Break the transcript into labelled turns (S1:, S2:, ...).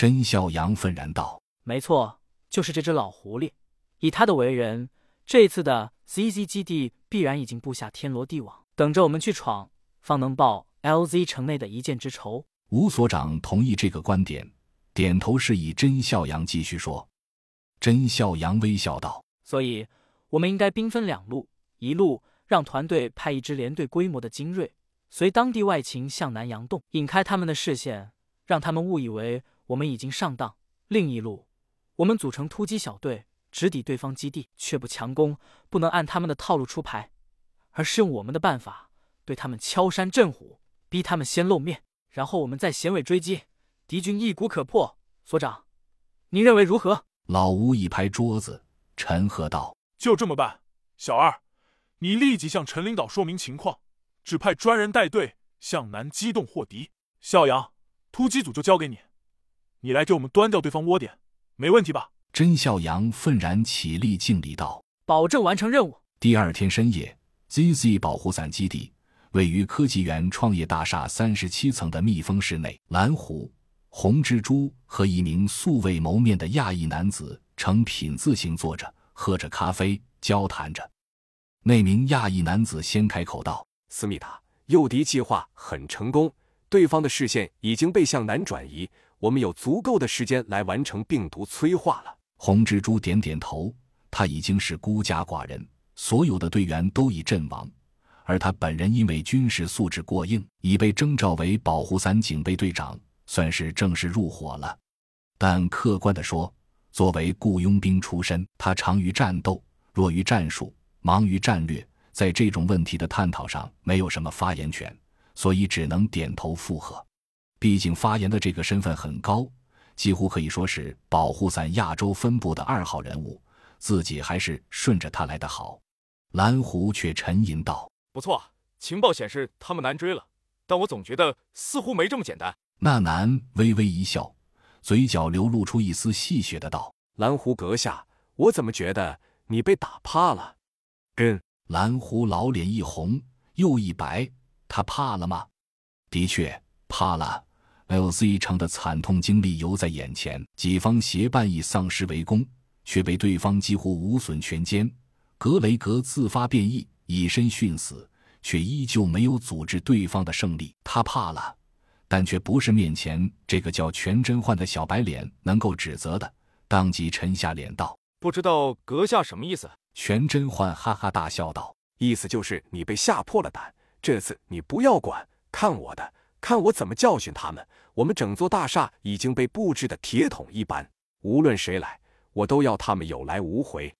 S1: 甄孝阳愤然道：“
S2: 没错，就是这只老狐狸。以他的为人，这次的 ZZ 基地必然已经布下天罗地网，等着我们去闯，方能报 LZ 城内的一箭之仇。”
S1: 吴所长同意这个观点，点头示意甄孝阳继续说。甄孝阳微笑道：“
S2: 所以，我们应该兵分两路，一路让团队派一支连队规模的精锐，随当地外勤向南洋动，引开他们的视线，让他们误以为我们已经上当；另一路，我们组成突击小队，直抵对方基地，却不强攻，不能按他们的套路出牌，而是用我们的办法对他们敲山震虎，逼他们先露面，然后我们再衔尾追击，敌军一鼓可破。所长，您认为如何？”
S1: 老吴一拍桌子，沉和道：“
S3: 就这么办。小二，你立即向陈领导说明情况，指派专人带队向南机动获敌。孝阳，突击组就交给你，你来给我们端掉对方窝点，没问题吧？”
S1: 甄孝阳愤然起立敬礼道：“
S2: 保证完成任务。”
S1: 第二天深夜，ZZ 保护伞基地位于科技园创业大厦三十七层的密封室内，蓝狐。红蜘蛛和一名素未谋面的亚裔男子呈品字形坐着，喝着咖啡，交谈着。那名亚裔男子先开口道：“
S4: 思密达，诱敌计划很成功，对方的视线已经被向南转移，我们有足够的时间来完成病毒催化了。”
S1: 红蜘蛛点点头，他已经是孤家寡人，所有的队员都已阵亡，而他本人因为军事素质过硬，已被征召为保护伞警备队长。算是正式入伙了，但客观的说，作为雇佣兵出身，他长于战斗，弱于战术，忙于战略，在这种问题的探讨上没有什么发言权，所以只能点头附和。毕竟发言的这个身份很高，几乎可以说是保护伞亚洲分部的二号人物，自己还是顺着他来的好。蓝狐却沉吟道：“
S5: 不错，情报显示他们难追了，但我总觉得似乎没这么简单。”
S1: 那男微微一笑，嘴角流露出一丝戏谑的道：“
S4: 蓝狐阁下，我怎么觉得你被打怕了？”
S1: 跟蓝狐老脸一红又一白，他怕了吗？的确怕了。LZ 城的惨痛经历犹在眼前，己方协办以丧尸围攻，却被对方几乎无损全歼。格雷格自发变异，以身殉死，却依旧没有阻止对方的胜利。他怕了。但却不是面前这个叫全真焕的小白脸能够指责的，当即沉下脸道：“
S5: 不知道阁下什么意思？”
S1: 全真焕哈哈大笑道：“
S4: 意思就是你被吓破了胆，这次你不要管，看我的，看我怎么教训他们。我们整座大厦已经被布置的铁桶一般，无论谁来，我都要他们有来无回。”